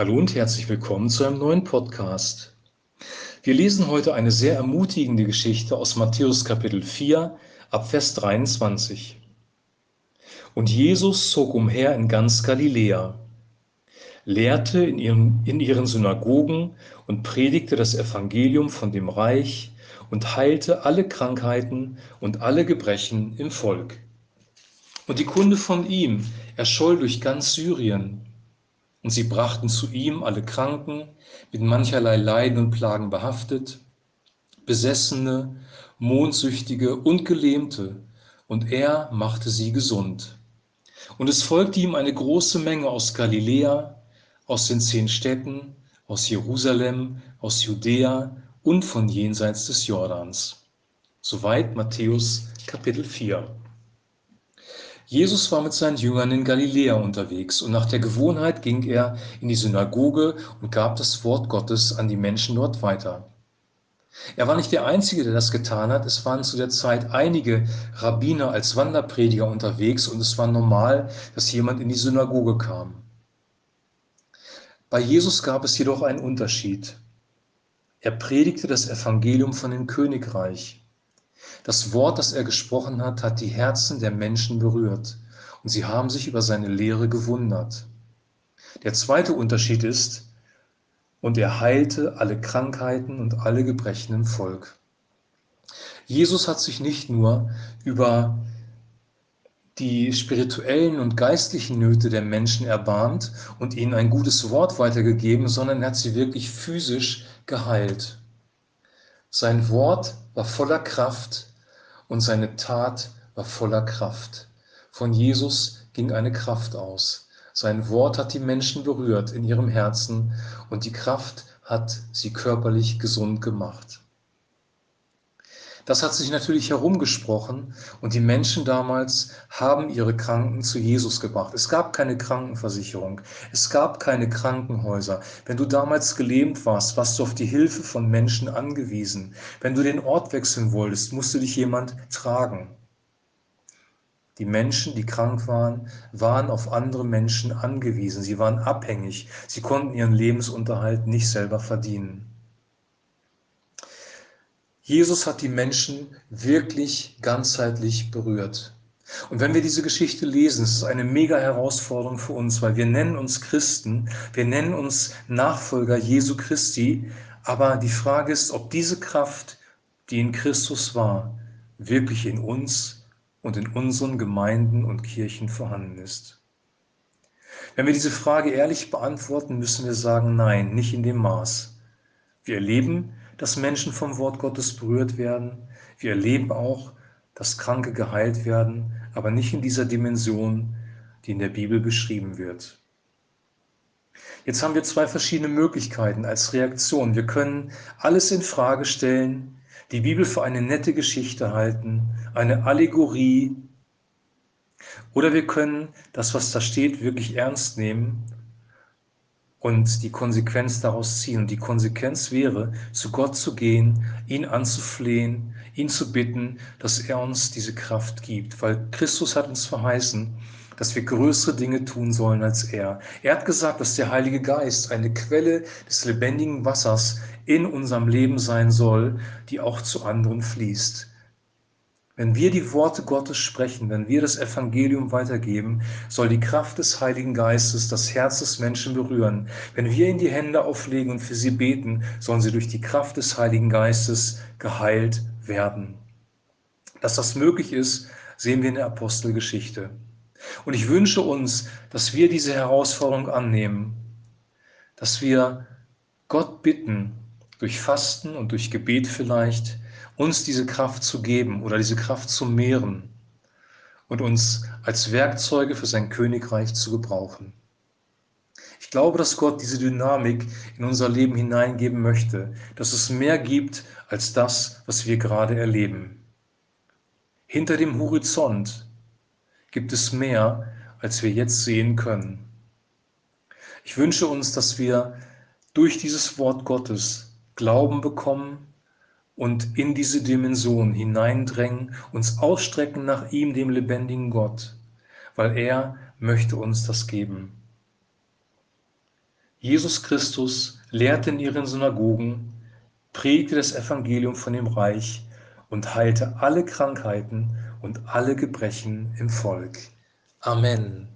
Hallo und herzlich willkommen zu einem neuen Podcast. Wir lesen heute eine sehr ermutigende Geschichte aus Matthäus Kapitel 4 ab Vers 23. Und Jesus zog umher in ganz Galiläa, lehrte in ihren, in ihren Synagogen und predigte das Evangelium von dem Reich und heilte alle Krankheiten und alle Gebrechen im Volk. Und die Kunde von ihm erscholl durch ganz Syrien. Und sie brachten zu ihm alle Kranken, mit mancherlei Leiden und Plagen behaftet, Besessene, Mondsüchtige und Gelähmte, und er machte sie gesund. Und es folgte ihm eine große Menge aus Galiläa, aus den zehn Städten, aus Jerusalem, aus Judäa und von jenseits des Jordans. Soweit Matthäus Kapitel 4. Jesus war mit seinen Jüngern in Galiläa unterwegs und nach der Gewohnheit ging er in die Synagoge und gab das Wort Gottes an die Menschen dort weiter. Er war nicht der Einzige, der das getan hat. Es waren zu der Zeit einige Rabbiner als Wanderprediger unterwegs und es war normal, dass jemand in die Synagoge kam. Bei Jesus gab es jedoch einen Unterschied. Er predigte das Evangelium von dem Königreich. Das Wort, das er gesprochen hat, hat die Herzen der Menschen berührt und sie haben sich über seine Lehre gewundert. Der zweite Unterschied ist, und er heilte alle Krankheiten und alle Gebrechen im Volk. Jesus hat sich nicht nur über die spirituellen und geistlichen Nöte der Menschen erbarmt und ihnen ein gutes Wort weitergegeben, sondern er hat sie wirklich physisch geheilt. Sein Wort war voller Kraft und seine Tat war voller Kraft. Von Jesus ging eine Kraft aus. Sein Wort hat die Menschen berührt in ihrem Herzen und die Kraft hat sie körperlich gesund gemacht. Das hat sich natürlich herumgesprochen und die Menschen damals haben ihre Kranken zu Jesus gebracht. Es gab keine Krankenversicherung, es gab keine Krankenhäuser. Wenn du damals gelähmt warst, warst du auf die Hilfe von Menschen angewiesen. Wenn du den Ort wechseln wolltest, musste dich jemand tragen. Die Menschen, die krank waren, waren auf andere Menschen angewiesen. Sie waren abhängig. Sie konnten ihren Lebensunterhalt nicht selber verdienen. Jesus hat die Menschen wirklich ganzheitlich berührt. Und wenn wir diese Geschichte lesen, ist es eine mega Herausforderung für uns, weil wir nennen uns Christen, wir nennen uns Nachfolger Jesu Christi, aber die Frage ist, ob diese Kraft, die in Christus war, wirklich in uns und in unseren Gemeinden und Kirchen vorhanden ist. Wenn wir diese Frage ehrlich beantworten, müssen wir sagen, nein, nicht in dem Maß. Wir erleben dass Menschen vom Wort Gottes berührt werden. Wir erleben auch, dass Kranke geheilt werden, aber nicht in dieser Dimension, die in der Bibel beschrieben wird. Jetzt haben wir zwei verschiedene Möglichkeiten als Reaktion. Wir können alles in Frage stellen, die Bibel für eine nette Geschichte halten, eine Allegorie, oder wir können das, was da steht, wirklich ernst nehmen und die Konsequenz daraus ziehen. Und die Konsequenz wäre, zu Gott zu gehen, ihn anzuflehen, ihn zu bitten, dass er uns diese Kraft gibt. Weil Christus hat uns verheißen, dass wir größere Dinge tun sollen als er. Er hat gesagt, dass der Heilige Geist eine Quelle des lebendigen Wassers in unserem Leben sein soll, die auch zu anderen fließt. Wenn wir die Worte Gottes sprechen, wenn wir das Evangelium weitergeben, soll die Kraft des Heiligen Geistes das Herz des Menschen berühren. Wenn wir in die Hände auflegen und für sie beten, sollen sie durch die Kraft des Heiligen Geistes geheilt werden. Dass das möglich ist, sehen wir in der Apostelgeschichte. Und ich wünsche uns, dass wir diese Herausforderung annehmen, dass wir Gott bitten, durch Fasten und durch Gebet vielleicht, uns diese Kraft zu geben oder diese Kraft zu mehren und uns als Werkzeuge für sein Königreich zu gebrauchen. Ich glaube, dass Gott diese Dynamik in unser Leben hineingeben möchte, dass es mehr gibt als das, was wir gerade erleben. Hinter dem Horizont gibt es mehr, als wir jetzt sehen können. Ich wünsche uns, dass wir durch dieses Wort Gottes Glauben bekommen, und in diese Dimension hineindrängen, uns ausstrecken nach ihm, dem lebendigen Gott, weil er möchte uns das geben. Jesus Christus lehrte in ihren Synagogen, predigte das Evangelium von dem Reich und heilte alle Krankheiten und alle Gebrechen im Volk. Amen.